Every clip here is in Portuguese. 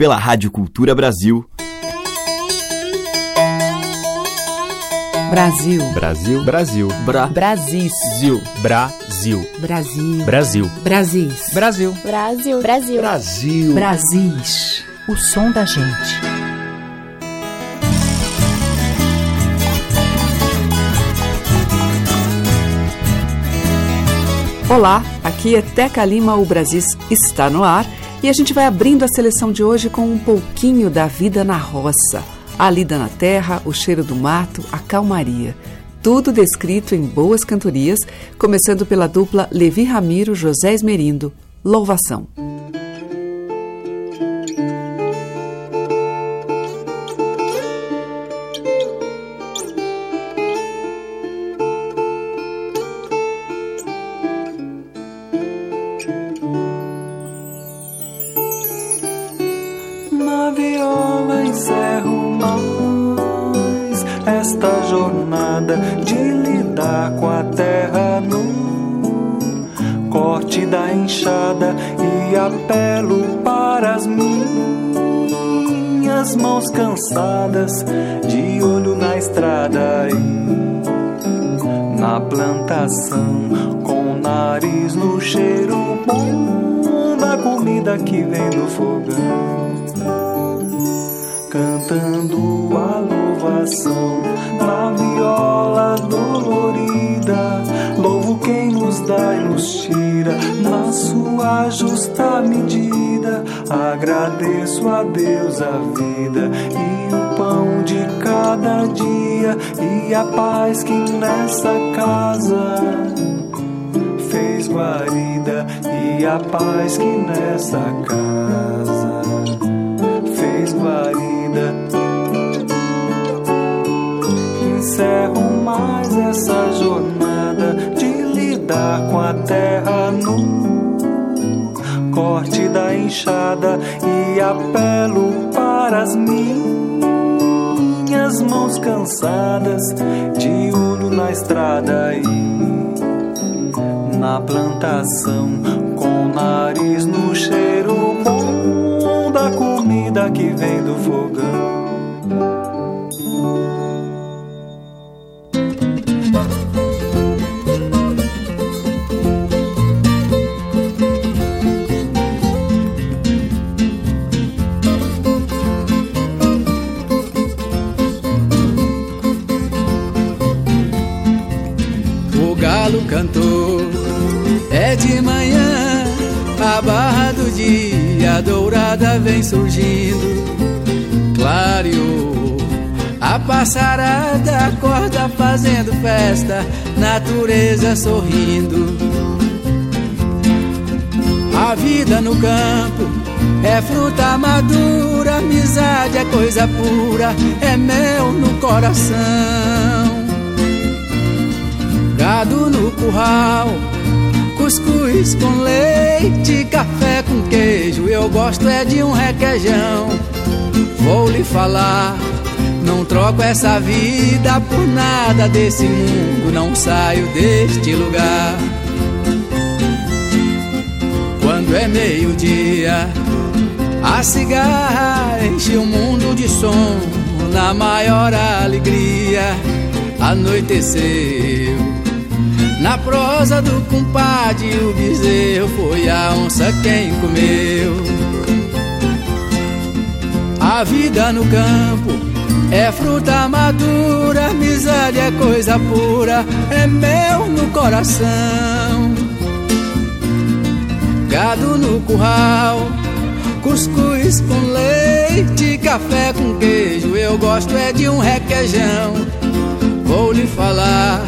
pela Rádio Cultura Brasil. Brasil. Brasil. Brasil. Bra. Brasil. Brasil. Brasil. Brasil. Brasil. Brasil. Brasil. Brasil. Brasil. Brasis. O som da gente. Olá, aqui é Teca Lima, o Brasis está no ar e a gente vai abrindo a seleção de hoje com um pouquinho da vida na roça. A lida na terra, o cheiro do mato, a calmaria. Tudo descrito em boas cantorias, começando pela dupla Levi Ramiro José Esmerindo, Louvação. De olho na estrada e na plantação com o nariz no cheiro bom da comida que vem do fogão cantando a louvação na viola dolorida. Louvo quem nos dá e nos tira na sua justa medida. Agradeço a Deus a vida e cada dia e a paz que nessa casa fez guarida e a paz que nessa casa fez guarida. Encerro mais essa jornada de lidar com a terra no corte da enxada e apelo para as minhas mãos cansadas de olho na estrada e na plantação com o nariz no cheiro vem surgindo, clareou. A passarada acorda fazendo festa, natureza sorrindo. A vida no campo é fruta madura, amizade é coisa pura, é mel no coração gado no curral, cuscuz com leite, café com queijo. Eu gosto é de um requeijão. Vou lhe falar, não troco essa vida por nada desse mundo, não saio deste lugar. Quando é meio-dia, a cigarra enche o mundo de som, na maior alegria, anoiteceu. Na prosa do compadre, o bezerro foi a onça quem comeu. A vida no campo é fruta madura, amizade é coisa pura, é mel no coração. Gado no curral, cuscuz com leite, café com queijo. Eu gosto é de um requeijão. Vou lhe falar,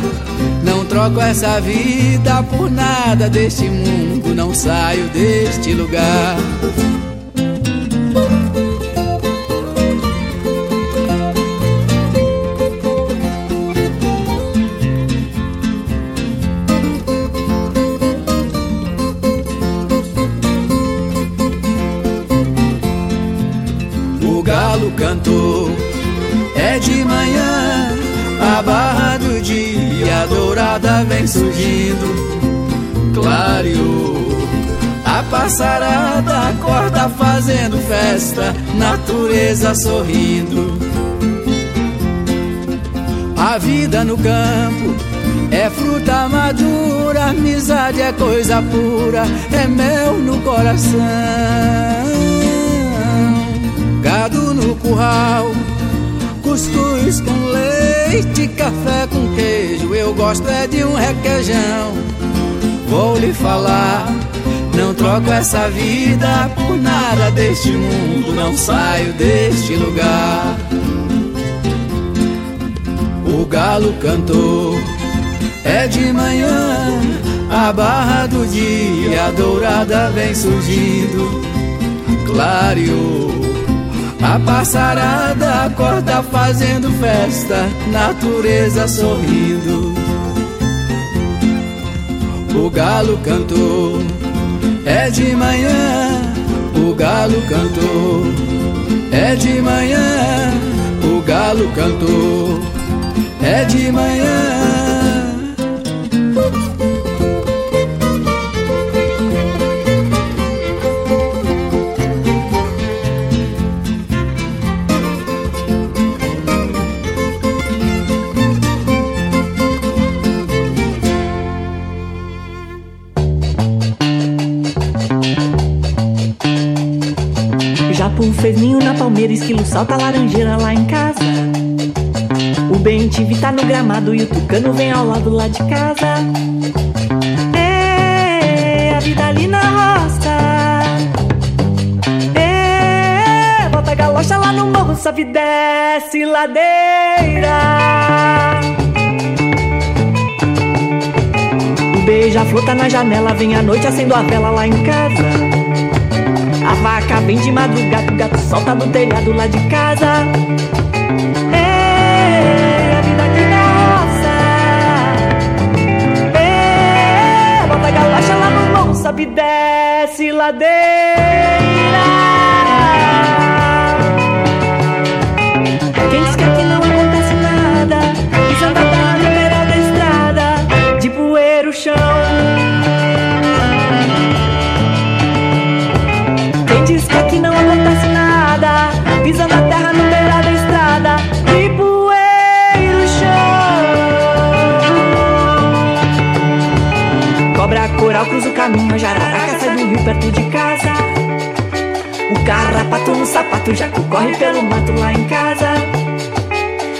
não troco essa vida por nada deste mundo, não saio deste lugar. Passarada acorda fazendo festa, natureza sorrindo. A vida no campo é fruta madura, amizade é coisa pura, é mel no coração. Gado no curral, cuscuz com leite, café com queijo. Eu gosto é de um requeijão. Vou lhe falar, não troco essa vida por nada deste mundo, não saio deste lugar. O galo cantou, é de manhã, a barra do dia dourada vem surgindo, clareou. A passarada acorda fazendo festa, natureza sorrindo. O galo cantou, é de manhã, o galo cantou, é de manhã, o galo cantou, é de manhã. Laranjeira lá em casa. O bem TV tá no gramado e o tucano vem ao lado lá de casa. É, a vida ali na roça. É, bota a galocha lá no morro, sobe desce ladeira. O beija-flor tá na janela, vem à noite acendo a vela lá em casa. A vaca vem de madrugada, o gato solta no telhado lá de casa. Caminho, a jararaca sai do rio perto de casa. O carrapato no sapato, já corre pelo mato lá em casa.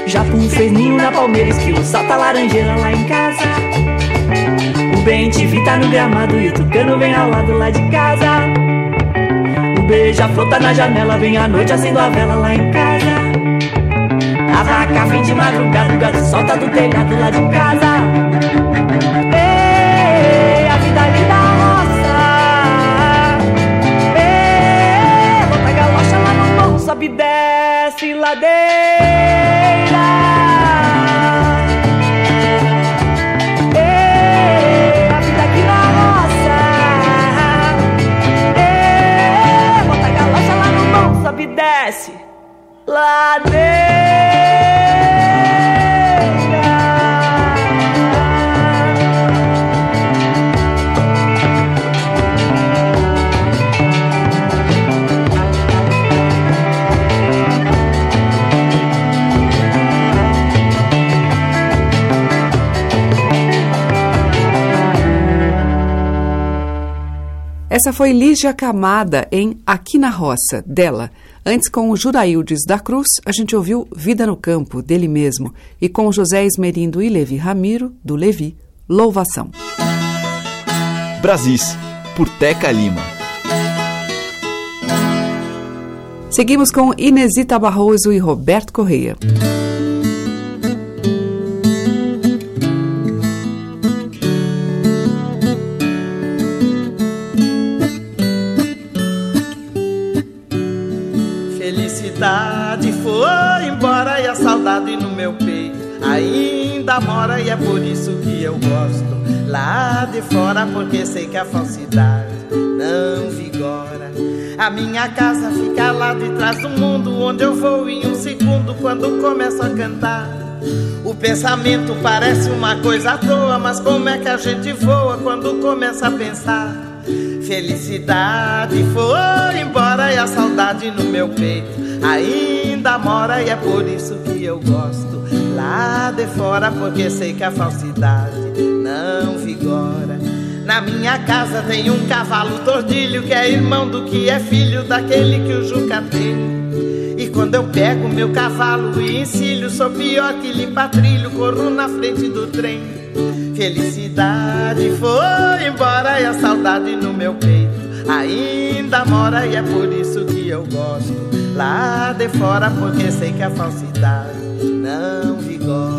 Japum fez ninho na palmeira, esquilo salta laranjeira lá em casa. O bem te tá no gramado e o tucano vem ao lado lá de casa beija-flor tá na janela, vem à noite acendo a vela lá em casa. A vaca vem de madrugada, o gato solta do telhado lá de casa. Sobe desce ladeira. desce. Ladeira. Essa foi Lígia Camada em Aqui na Roça, dela. Antes, com o Juraildes da Cruz, a gente ouviu Vida no Campo, dele mesmo. E com José Esmerindo e Levi Ramiro, do Levi, Louvação. Brasis, por Teca Lima. Seguimos com Inesita Barroso e Roberto Correia. Ainda mora e é por isso que eu gosto lá de fora porque sei que a falsidade não vigora. A minha casa fica lá de trás do mundo onde eu vou em um segundo quando começo a cantar. O pensamento parece uma coisa à toa, mas como é que a gente voa quando começa a pensar? Felicidade foi embora e a saudade no meu peito ainda mora e é por isso que eu gosto lá de fora porque sei que a falsidade não vigora. Na minha casa tem um cavalo tordilho que é irmão do que é filho daquele que o Juca tem. E quando eu pego meu cavalo e encilho, sou pior que limpa trilho, corro na frente do trem. Felicidade foi embora e a saudade no meu peito ainda mora e é por isso que eu gosto lá de fora porque sei que a falsidade não vigora.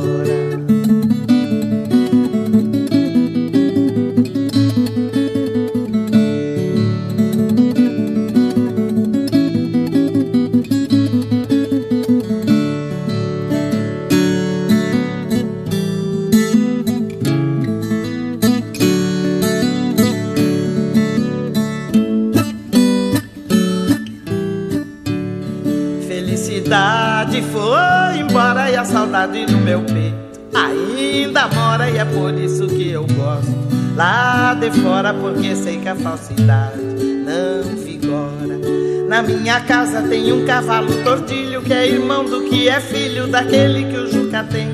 Não vigora. Na minha casa tem um cavalo tortilho que é irmão do que é filho daquele que o Juca tem.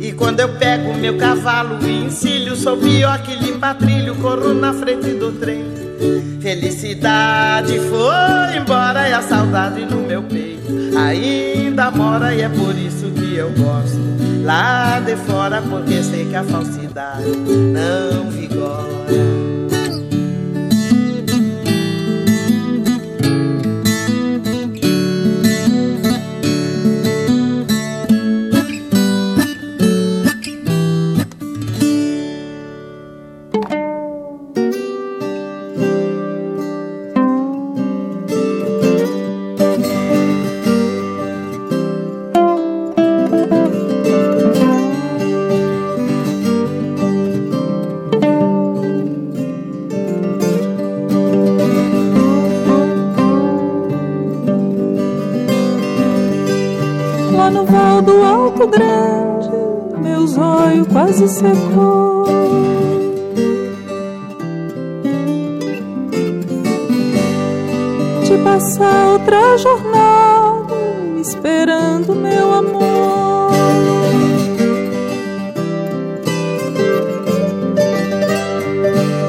E quando eu pego meu cavalo e encilho, sou pior que limpa trilho, corro na frente do trem. Felicidade foi embora e a saudade no meu peito ainda mora e é por isso que eu gosto lá de fora porque sei que a falsidade não vigora. Passar outra jornada esperando meu amor.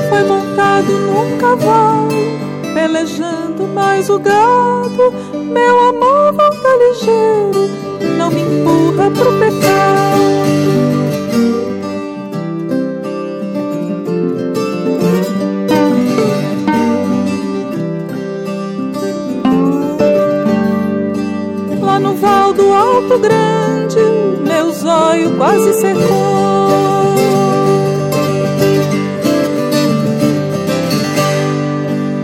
Foi montado num cavalo, pelejando mais o gado. Meu amor volta ligeiro, não me empurra pro pecado. Campo Grande, meu zóio quase secou.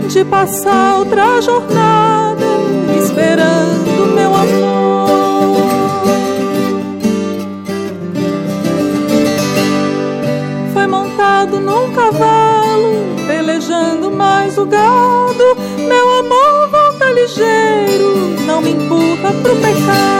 De passar outra jornada, esperando meu amor. Foi montado num cavalo, pelejando mais o gado. Meu amor volta ligeiro, não me empurra pro pecado.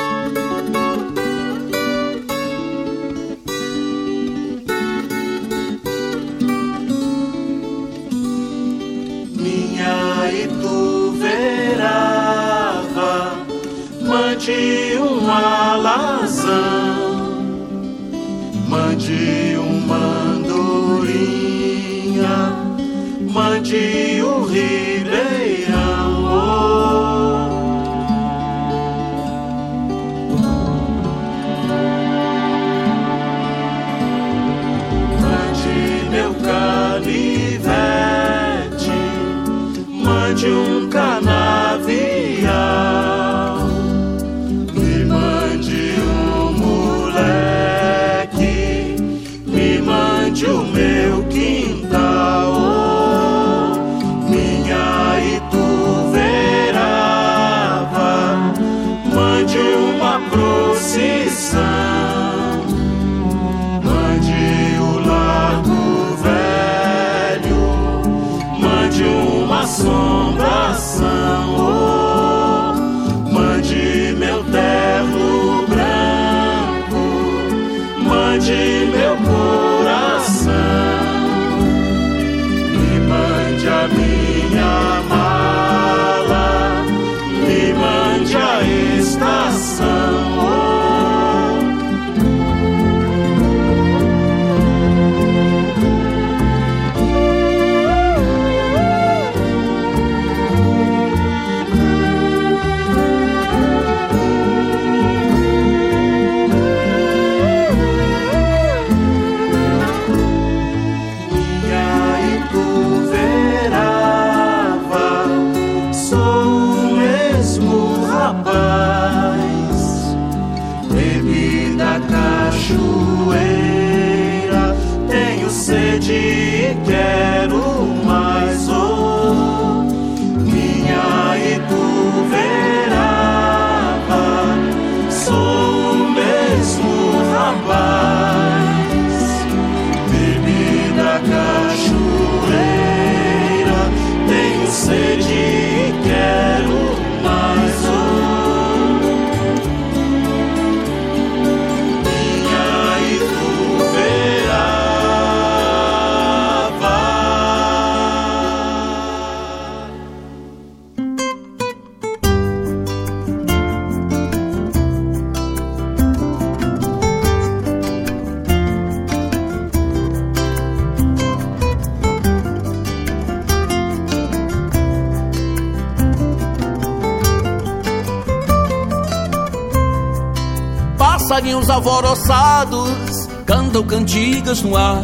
passarinhos alvoroçados cantam cantigas no ar,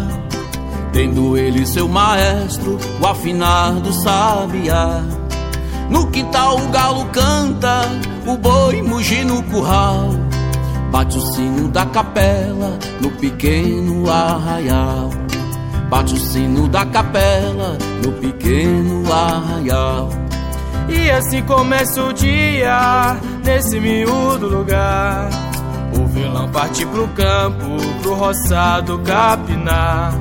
tendo ele seu maestro, o afinado sabiá. No quintal o galo canta, o boi muge no curral, bate o sino da capela no pequeno arraial. Bate o sino da capela no pequeno arraial. E assim começa o dia nesse miúdo lugar o vilão parte pro campo, pro roçado capinar.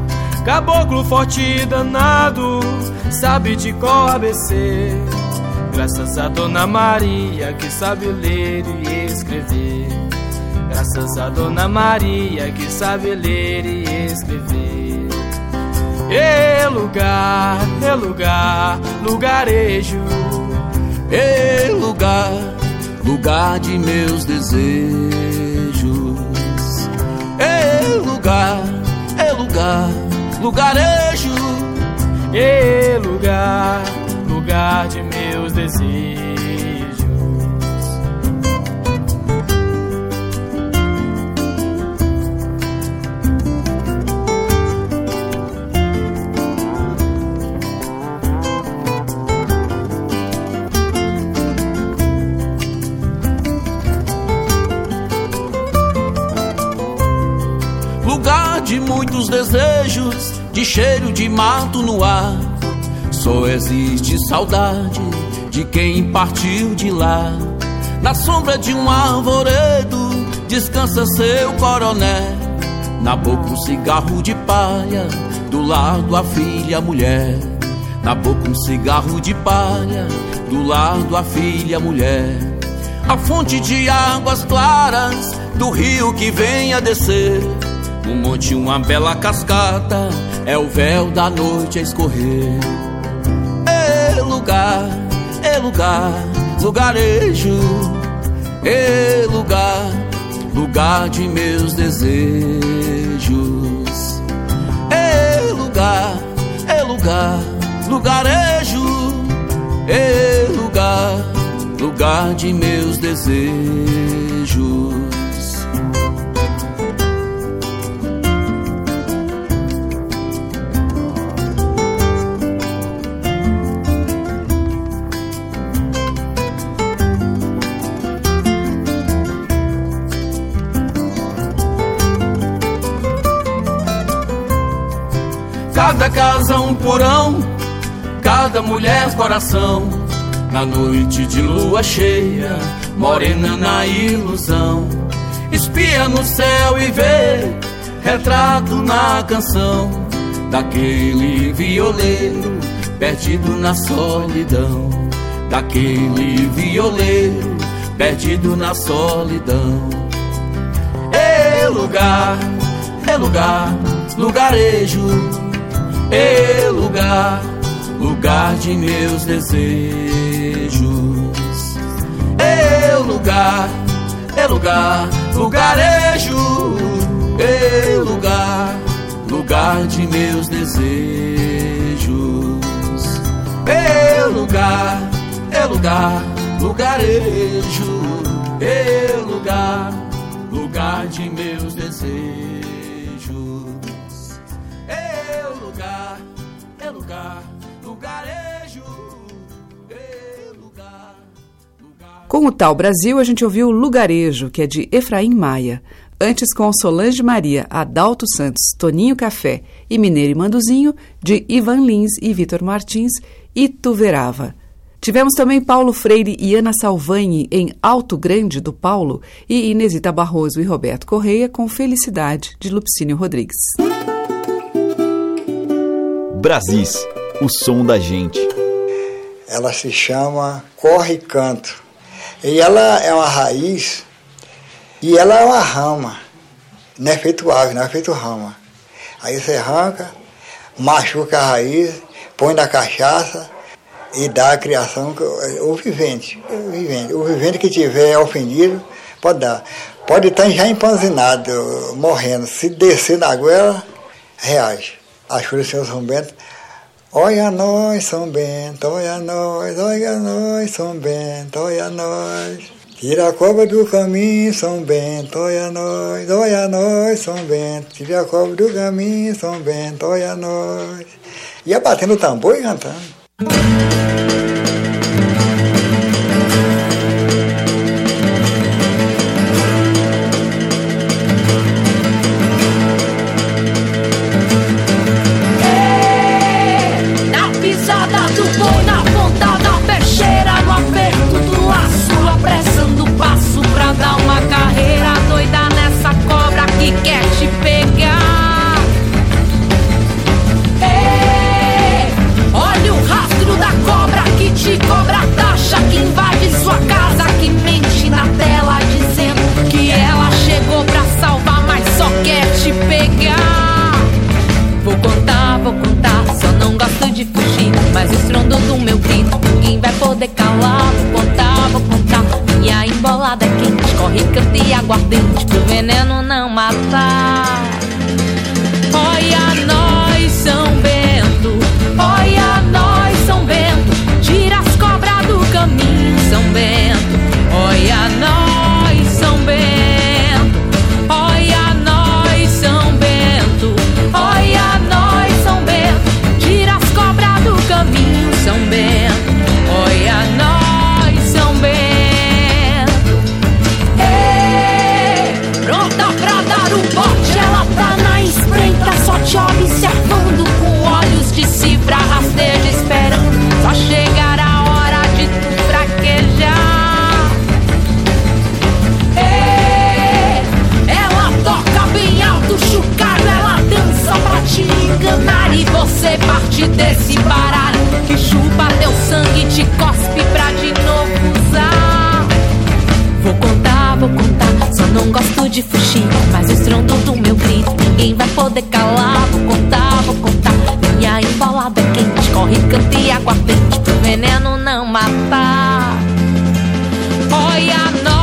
Caboclo forte e danado, sabe de qual ABC. Graças a Dona Maria que sabe ler e escrever. Graças a Dona Maria que sabe ler e escrever. E lugar, e lugar, lugarejo. E lugar, lugar de meus desejos lugar, e lugar, lugarejo. E lugar, lugar de meus desejos. Muitos desejos, de cheiro de mato no ar. Só existe saudade de quem partiu de lá. Na sombra de um arvoredo descansa seu coroné. Na boca um cigarro de palha, do lado a filha a mulher. Na boca um cigarro de palha, do lado a filha a mulher. A fonte de águas claras do rio que vem a descer. No monte uma bela cascata, é o véu da noite a escorrer. É lugar, é lugar, lugarejo. É lugar, lugar de meus desejos. É lugar, é lugar, lugarejo. É lugar, lugar de meus desejos. Casa um porão, cada mulher coração. Na noite de lua cheia, morena na ilusão. Espia no céu e vê retrato na canção daquele violeiro perdido na solidão. Daquele violeiro perdido na solidão. É lugar, é lugar, lugarejo e lugar, lugar de meus desejos. E lugar, é lugar, lugarejo. E lugar, lugar de meus desejos. E lugar, é lugar, lugarejo. E lugar, lugar de meus desejos. Com o Tal Brasil, a gente ouviu Lugarejo, que é de Efraim Maia. Antes, com Solange Maria, Adalto Santos, Toninho Café e Mineiro e Manduzinho, de Ivan Lins e Vitor Martins, e Tuverava. Tivemos também Paulo Freire e Ana Salvani em Alto Grande do Paulo e Inesita Barroso e Roberto Correia com Felicidade, de Lupicínio Rodrigues. Brasis, o som da gente. Ela se chama Corre e Canto. E ela é uma raiz e ela é uma rama. Não é feito ave, não é feito rama. Aí você arranca, machuca a raiz, põe na cachaça e dá a criação, o vivente, o vivente. O vivente que tiver ofendido, pode dar. Pode estar já empanzinado, morrendo. Se descer na goela, reage a Júlia Senhor São Bento. Olha nós, São Bento, olha nós, olha nós, São Bento, olha nós. Tira a cobra do caminho, São Bento, olha nós, olha nós, São Bento. Tira a cobra do caminho, São Bento, olha nós. Ia batendo o tambor e cantando. Gosto de fugir. Mas o estrondo do meu grito, ninguém vai poder calar. Vou contar, vou contar, minha embalada é quente. Corre, canta e aguardente, pro veneno não matar. Olha nós,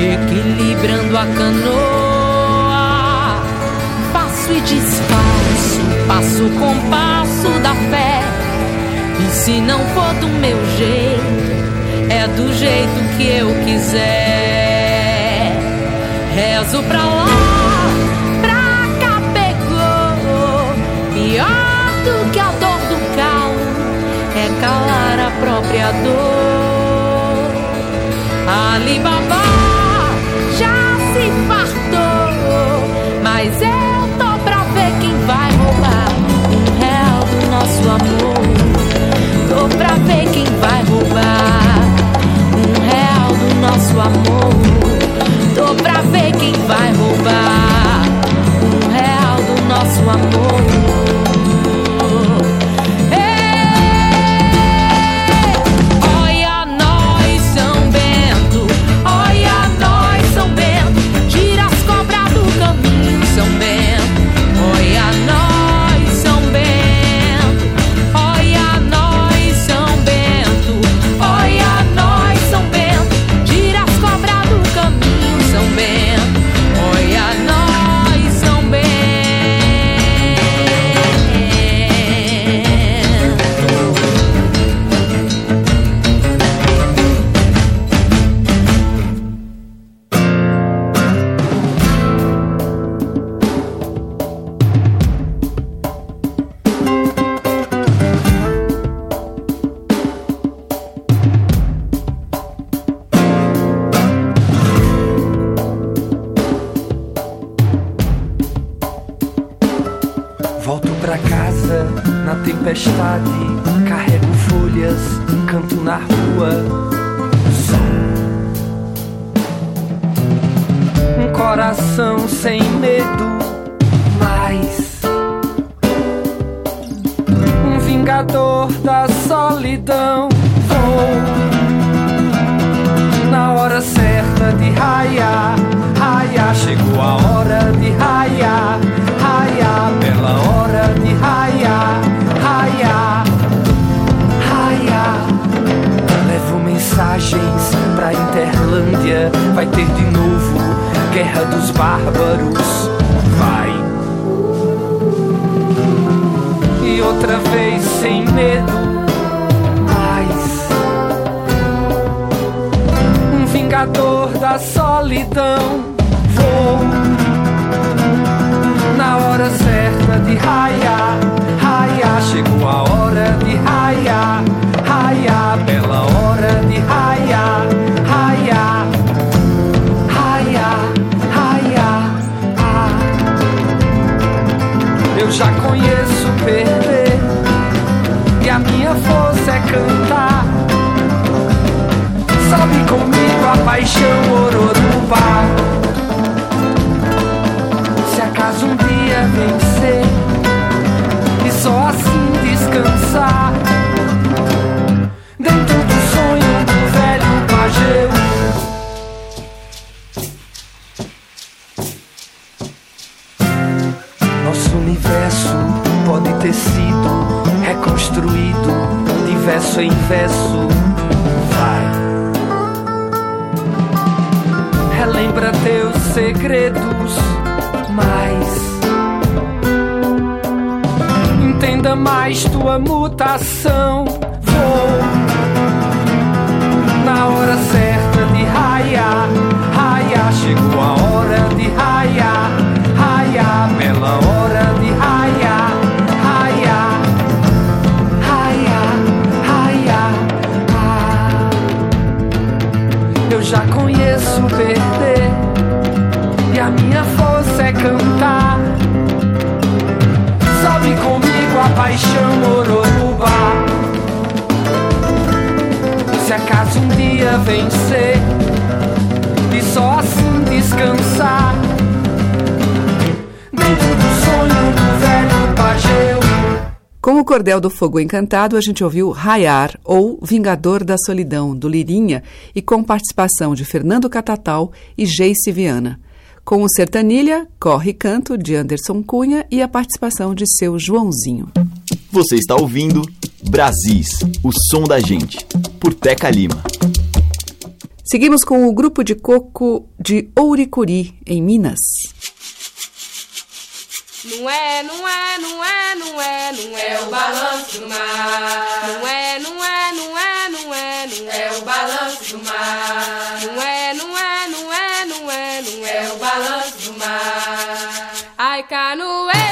equilibrando a canoa. Faço e desfaço, passo o compasso da fé. E se não for do meu jeito, é do jeito que eu quiser. Rezo pra lá, pra cá pegou. Pior do que a dor do calo é calar a própria dor. Alibaba nosso amor. Tô pra ver quem vai roubar um real do nosso amor. Tô pra ver quem vai roubar um real do nosso amor. Um vingador da solidão. Vou na hora certa de raiar, raiar. Chegou a hora de raiar, raiar. Bela hora de raiar, raiar, raiar, raiar. Ah. Eu já conheço perder E a minha força é cantar. A paixão ororubá. Se acaso um dia vencer e só assim descansar dentro do sonho do velho pajeu. Nosso universo pode ter sido reconstruído de verso em verso. Vai. Relembra teus segredos, mas entenda mais tua mutação. Vou na hora certa de raiar. Se acaso um dia vencer e só assim descansar. Com o Cordel do Fogo Encantado, a gente ouviu Raiar, ou Vingador da Solidão, do Lirinha, e com participação de Fernando Catatal e Geice Viana. Com o Sertanilha, Corre Canto, de Anderson Cunha, e a participação de seu Joãozinho. Você está ouvindo Brasis, o som da gente, por Teca Lima. Seguimos com o grupo de coco de Ouricuri, em Minas. Não é, não é, não é, não é, não é o balanço do mar. Não é, não é, não é, não é, não é o balanço do mar. Não é, não é, é, é, o balanço do mar. Ai, canoeira,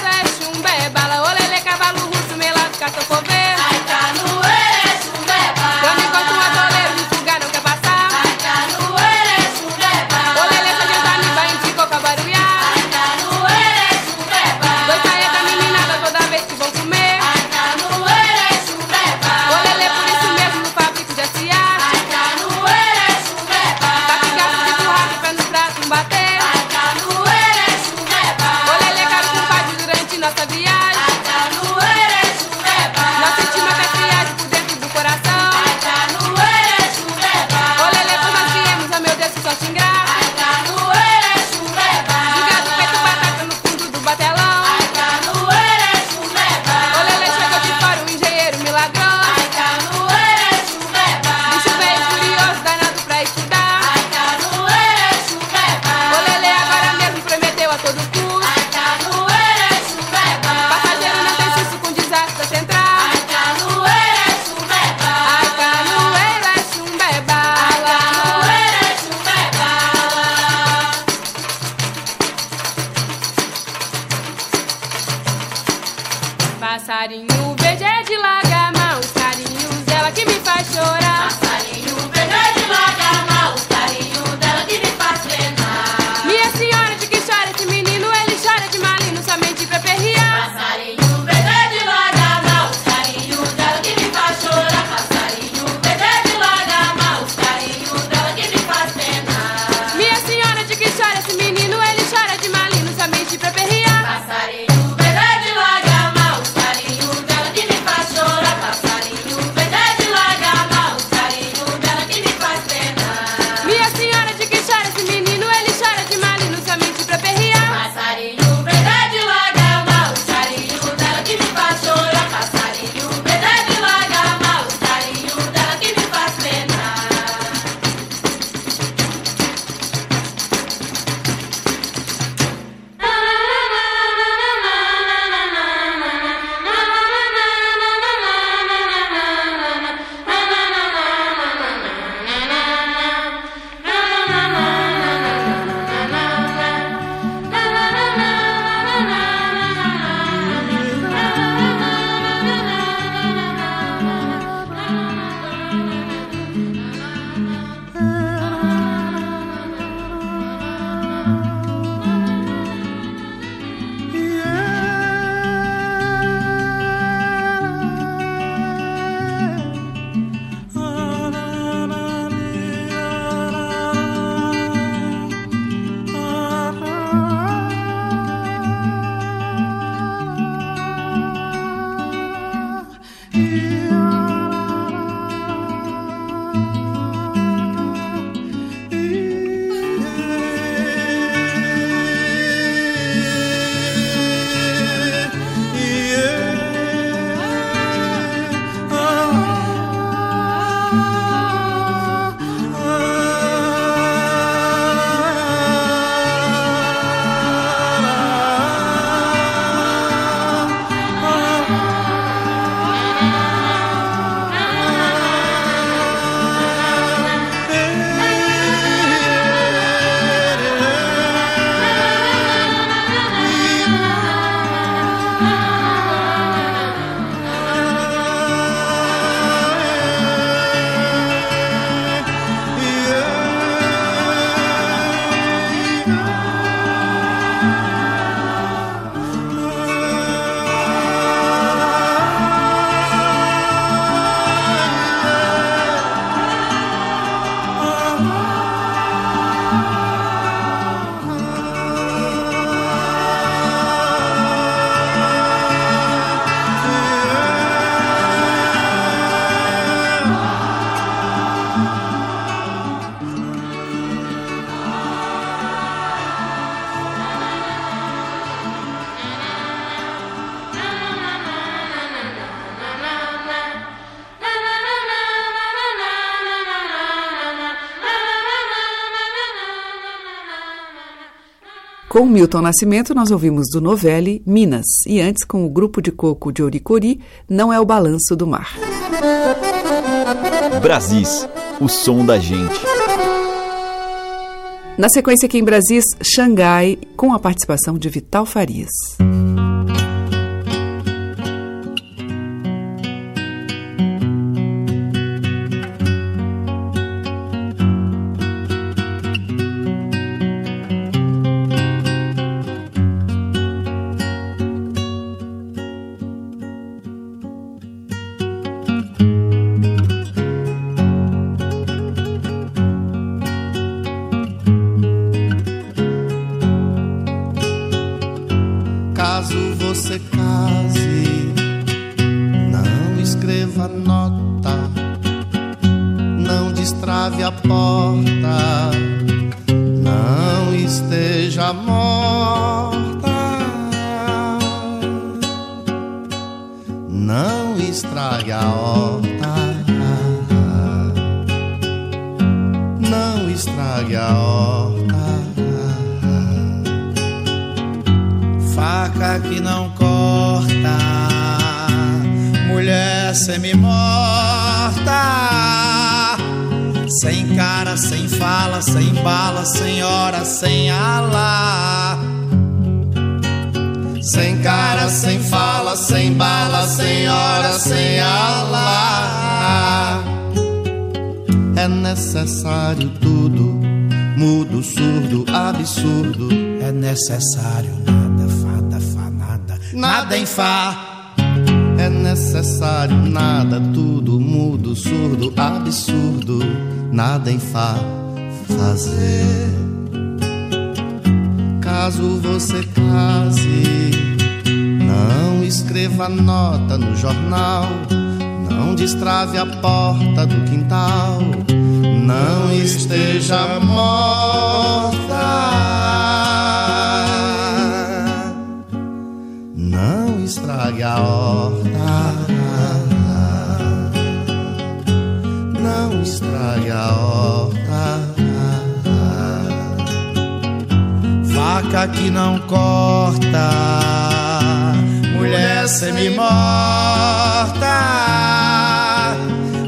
Com Milton Nascimento, nós ouvimos do Novelli Minas e antes com o grupo de coco de Oricori, Não é o Balanço do Mar. Brasis, o som da gente. Na sequência aqui em Brasis, Xangai, com a participação de Vital Farias. Necessário tudo, mudo, surdo, absurdo. É necessário nada, fada, fa, nada, nada em fá. É necessário nada, tudo, mudo, surdo, absurdo, nada em fá fazer. Caso você case, não escreva nota no jornal, não destrave a porta do quintal não esteja morta. Não estrague a horta. Não estrague a horta. Faca que não corta, mulher semi-morta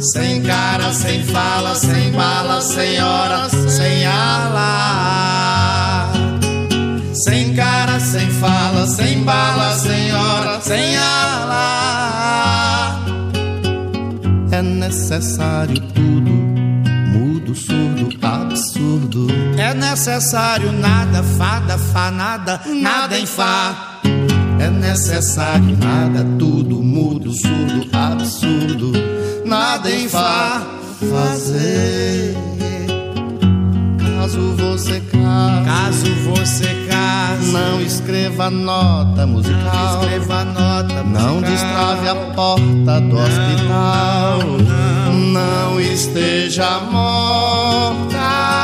sem cara, sem fala, sem bala, sem hora, sem ala. Sem cara, sem fala, sem bala, sem hora, sem ala. É necessário tudo, absurdo. É necessário nada, fada, fa, nada, nada em fá. É necessário nada, tudo, mudo, surdo, absurdo nada em fa fazer. Caso você case, caso você case, não escreva nota musical, não escreva nota musical, não destrave a porta do não, hospital, não, não, não esteja morta.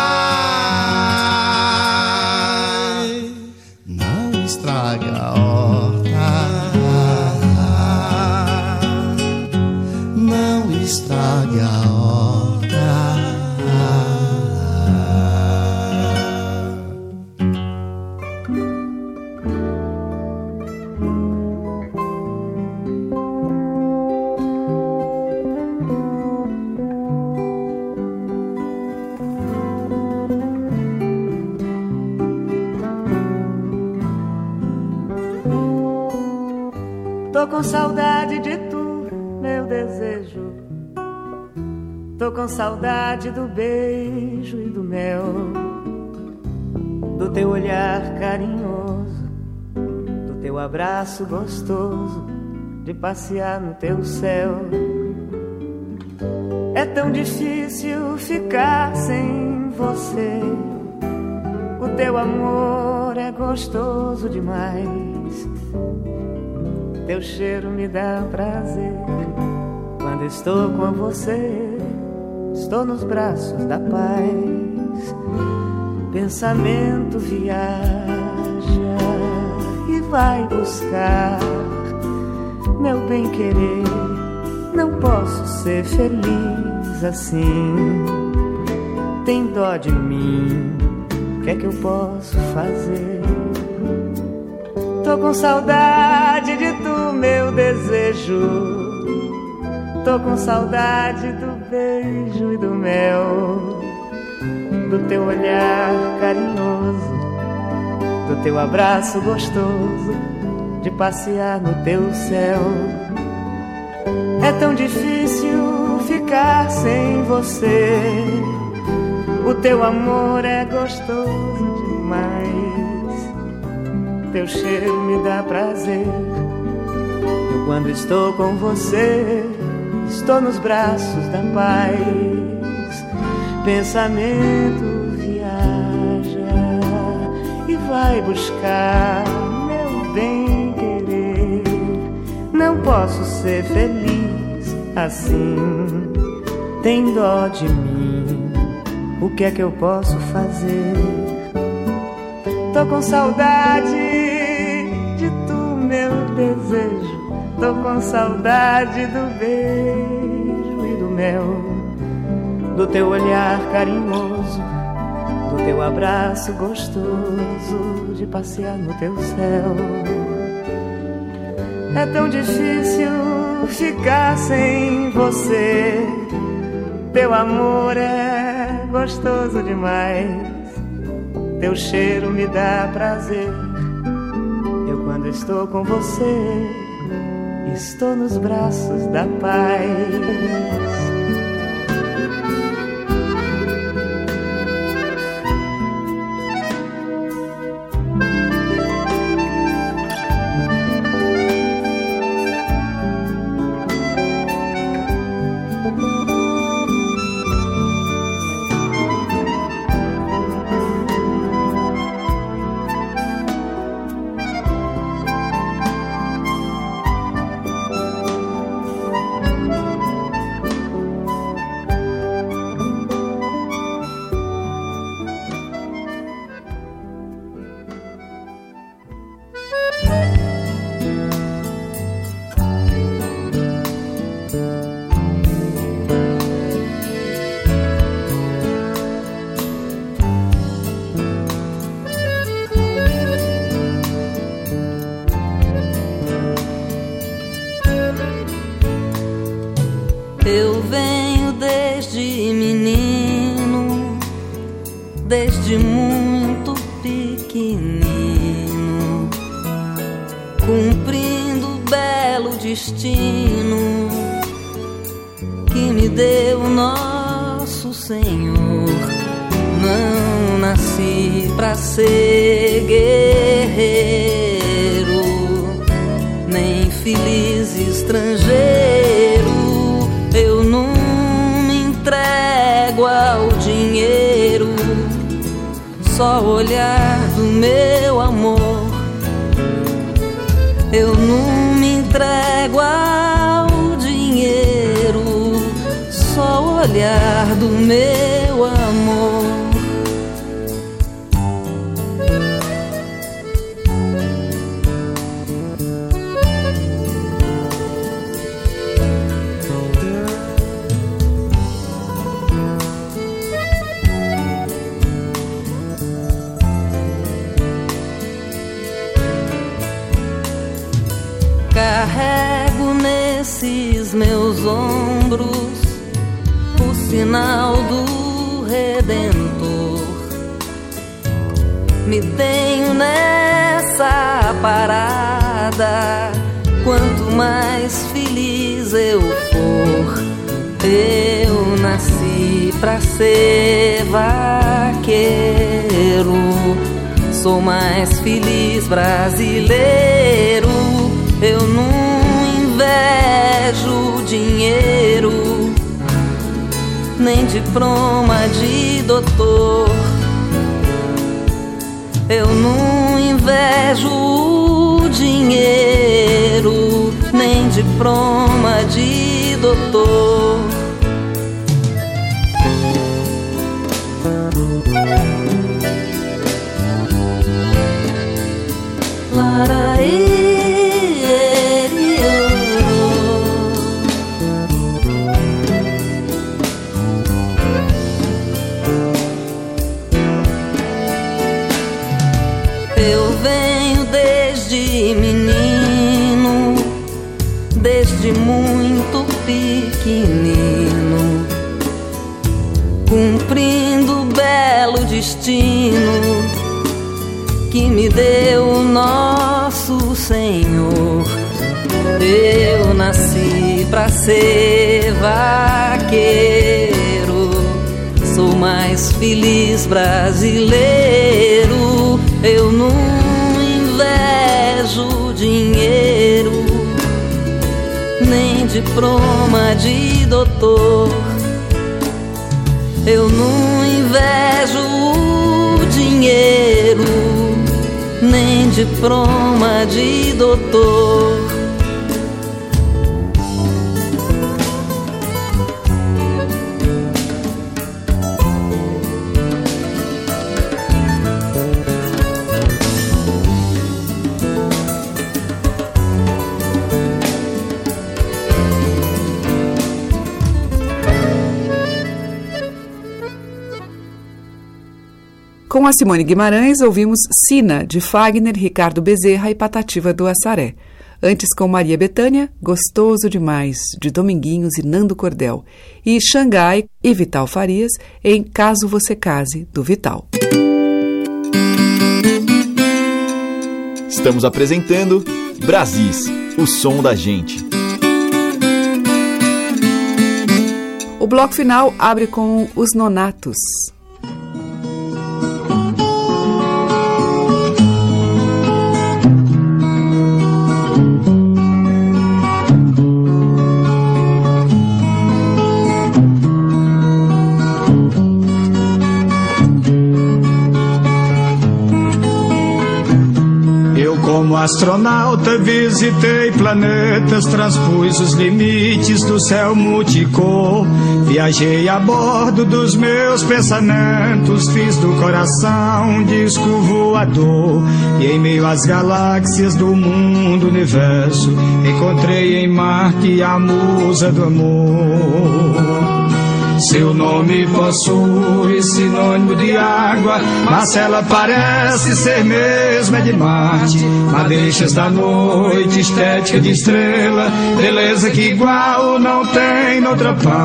Com saudade de tu, meu desejo. Tô com saudade do beijo e do mel, do teu olhar carinhoso, do teu abraço gostoso, de passear no teu céu. É tão difícil ficar sem você. O teu amor é gostoso demais. Teu cheiro me dá prazer quando estou com você. Estou nos braços da paz. Pensamento viaja e vai buscar meu bem querer. Não posso ser feliz assim. Tem dó de mim, o que é que eu posso fazer? Tô com saudade de tu, meu desejo. Tô com saudade do beijo e do mel, do teu olhar carinhoso, do teu abraço gostoso, de passear no teu céu. É tão difícil ficar sem você. O teu amor é gostoso demais. Teu cheiro me dá prazer. Quando estou com você, estou nos braços da paz. Pensamento viaja e vai buscar meu bem querer. Não posso ser feliz assim. Tem dó de mim. O que é que eu posso fazer? Tô com saudade de tu, meu desejo. Tô com saudade do beijo e do mel, do teu olhar carinhoso, do teu abraço gostoso, de passear no teu céu. É tão difícil ficar sem você. Teu amor é gostoso demais. Teu cheiro me dá prazer. Eu quando estou com você, estou nos braços da paz. Do Redentor. Me tenho nessa parada. Quanto mais feliz eu for, eu nasci pra ser vaqueiro. Sou mais feliz brasileiro. Eu não invejo dinheiro, nem diploma de doutor. Eu não invejo o dinheiro, nem diploma de doutor. Ser vaqueiro, sou mais feliz brasileiro. Eu não invejo dinheiro, nem diploma de doutor. Eu não invejo o dinheiro, nem diploma de doutor. Com a Simone Guimarães, ouvimos Sina, de Fagner, Ricardo Bezerra e Patativa do Assaré. Antes, com Maria Bethânia, Gostoso Demais, de Dominguinhos e Nando Cordel. E Xangai e Vital Farias, em Caso Você Case, do Vital. Estamos apresentando Brasis, o som da gente. O bloco final abre com Os Nonatos. Como astronauta visitei planetas, transpus os limites do céu multicor. Viajei a bordo dos meus pensamentos, fiz do coração um disco voador. E em meio às galáxias do mundo universo, encontrei em Marte a musa do amor. Seu nome possui sinônimo de água, mas ela parece ser mesmo é de Marte. Madeixas da noite, estética de estrela, beleza que igual não tem noutra parte.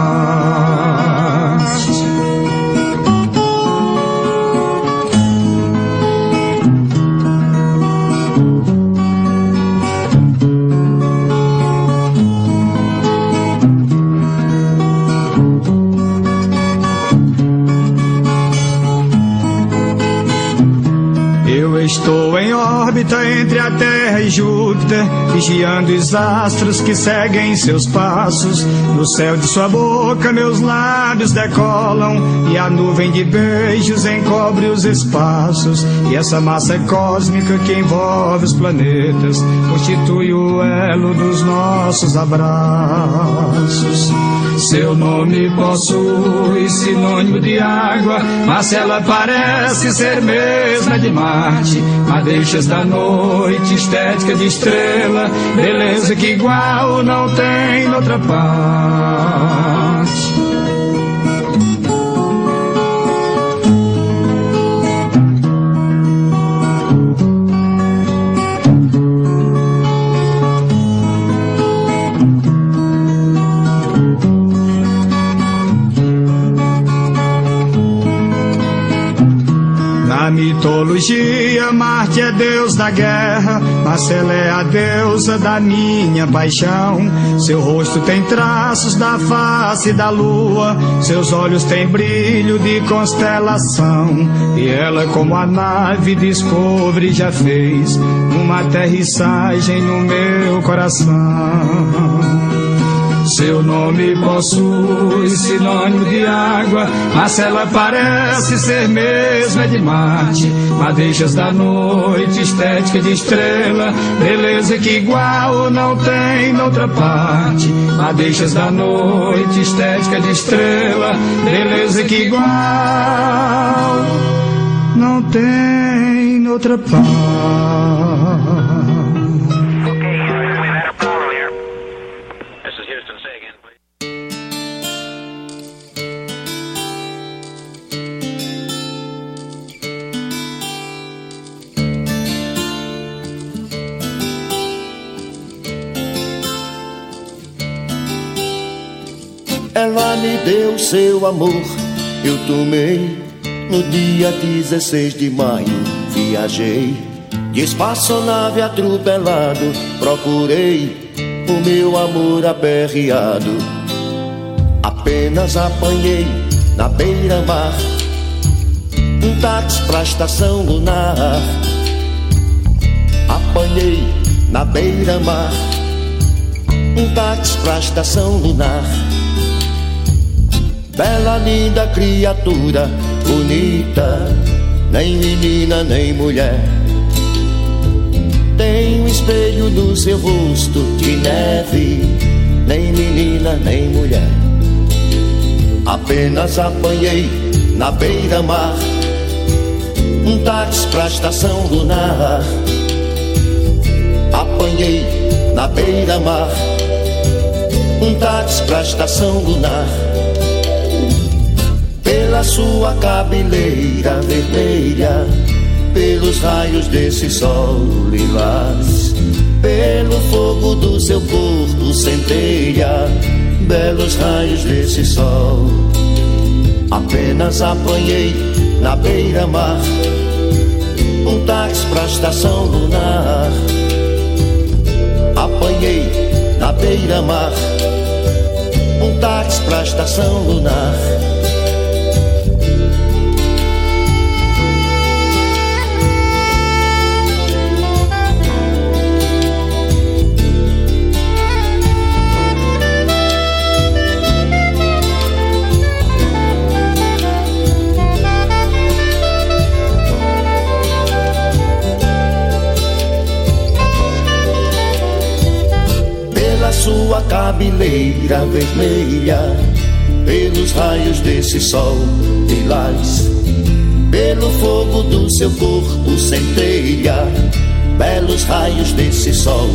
Estou em órbita entre a Terra e Júpiter, vigiando os astros que seguem seus passos. No céu de sua boca, meus lábios decolam, e a nuvem de beijos encobre os espaços. E essa massa cósmica que envolve os planetas constitui o elo dos nossos abraços. Seu nome possui sinônimo de água, mas ela parece ser mesma de Marte. Madeixas da noite, estética de estrela, beleza que igual não tem noutra parte. Mitologia, Marte é deus da guerra, Marcela é a deusa da minha paixão. Seu rosto tem traços da face da lua, seus olhos têm brilho de constelação. E ela, como a nave Discovery já fez, uma aterrissagem no meu coração. Seu nome possui sinônimo de água, mas ela parece ser mesmo é de Marte. Madeixas da noite, estética de estrela, beleza que igual não tem noutra parte. Madeixas da noite, estética de estrela, beleza que igual não tem noutra parte. Me deu seu amor, eu tomei no dia 16 de maio. Viajei de espaçonave atropelado, procurei o meu amor aperreado. Apenas apanhei na beira-mar um táxi pra estação lunar. Apanhei na beira-mar um táxi pra estação lunar. Bela, linda criatura, bonita, nem menina nem mulher. Tem um espelho no seu rosto de neve, nem menina nem mulher. Apenas apanhei na beira-mar um táxi pra estação lunar. Apanhei na beira-mar um táxi pra estação lunar. Pela sua cabeleira vermelha, pelos raios desse sol lilás, pelo fogo do seu corpo centelha, belos raios desse sol. Apenas apanhei na beira-mar um táxi pra estação lunar. Apanhei na beira-mar um táxi pra estação lunar. Sua cabeleira vermelha, pelos raios desse sol lilás, pelo fogo do seu corpo centelha, belos raios desse sol.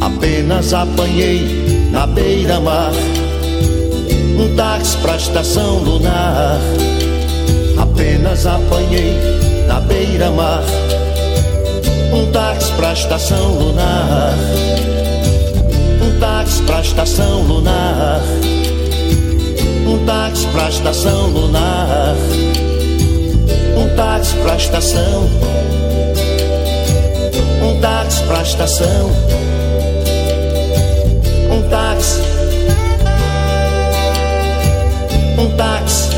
Apenas apanhei na beira-mar um táxi pra estação lunar. Apenas apanhei na beira-mar um táxi pra estação lunar. Táxi pra estação lunar. Um táxi pra estação lunar. Um táxi pra estação. Um táxi pra estação. Um táxi. Um táxi.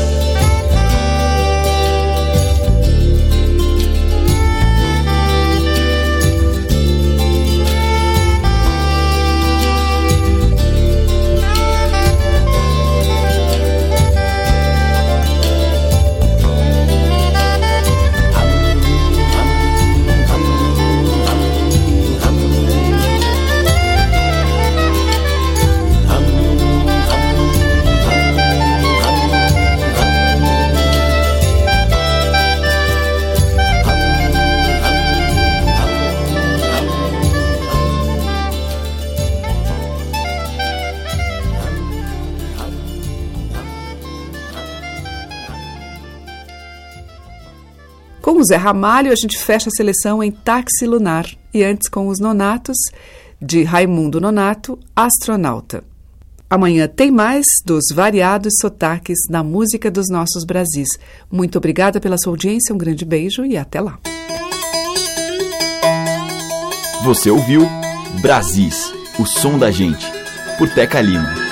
Zé Ramalho, a gente fecha a seleção em Táxi Lunar. E antes com os Nonatos, de Raimundo Nonato, Astronauta. Amanhã tem mais dos variados sotaques na música dos nossos Brasis. Muito obrigada pela sua audiência, um grande beijo e até lá. Você ouviu Brasis, o som da gente, por Teca Lima.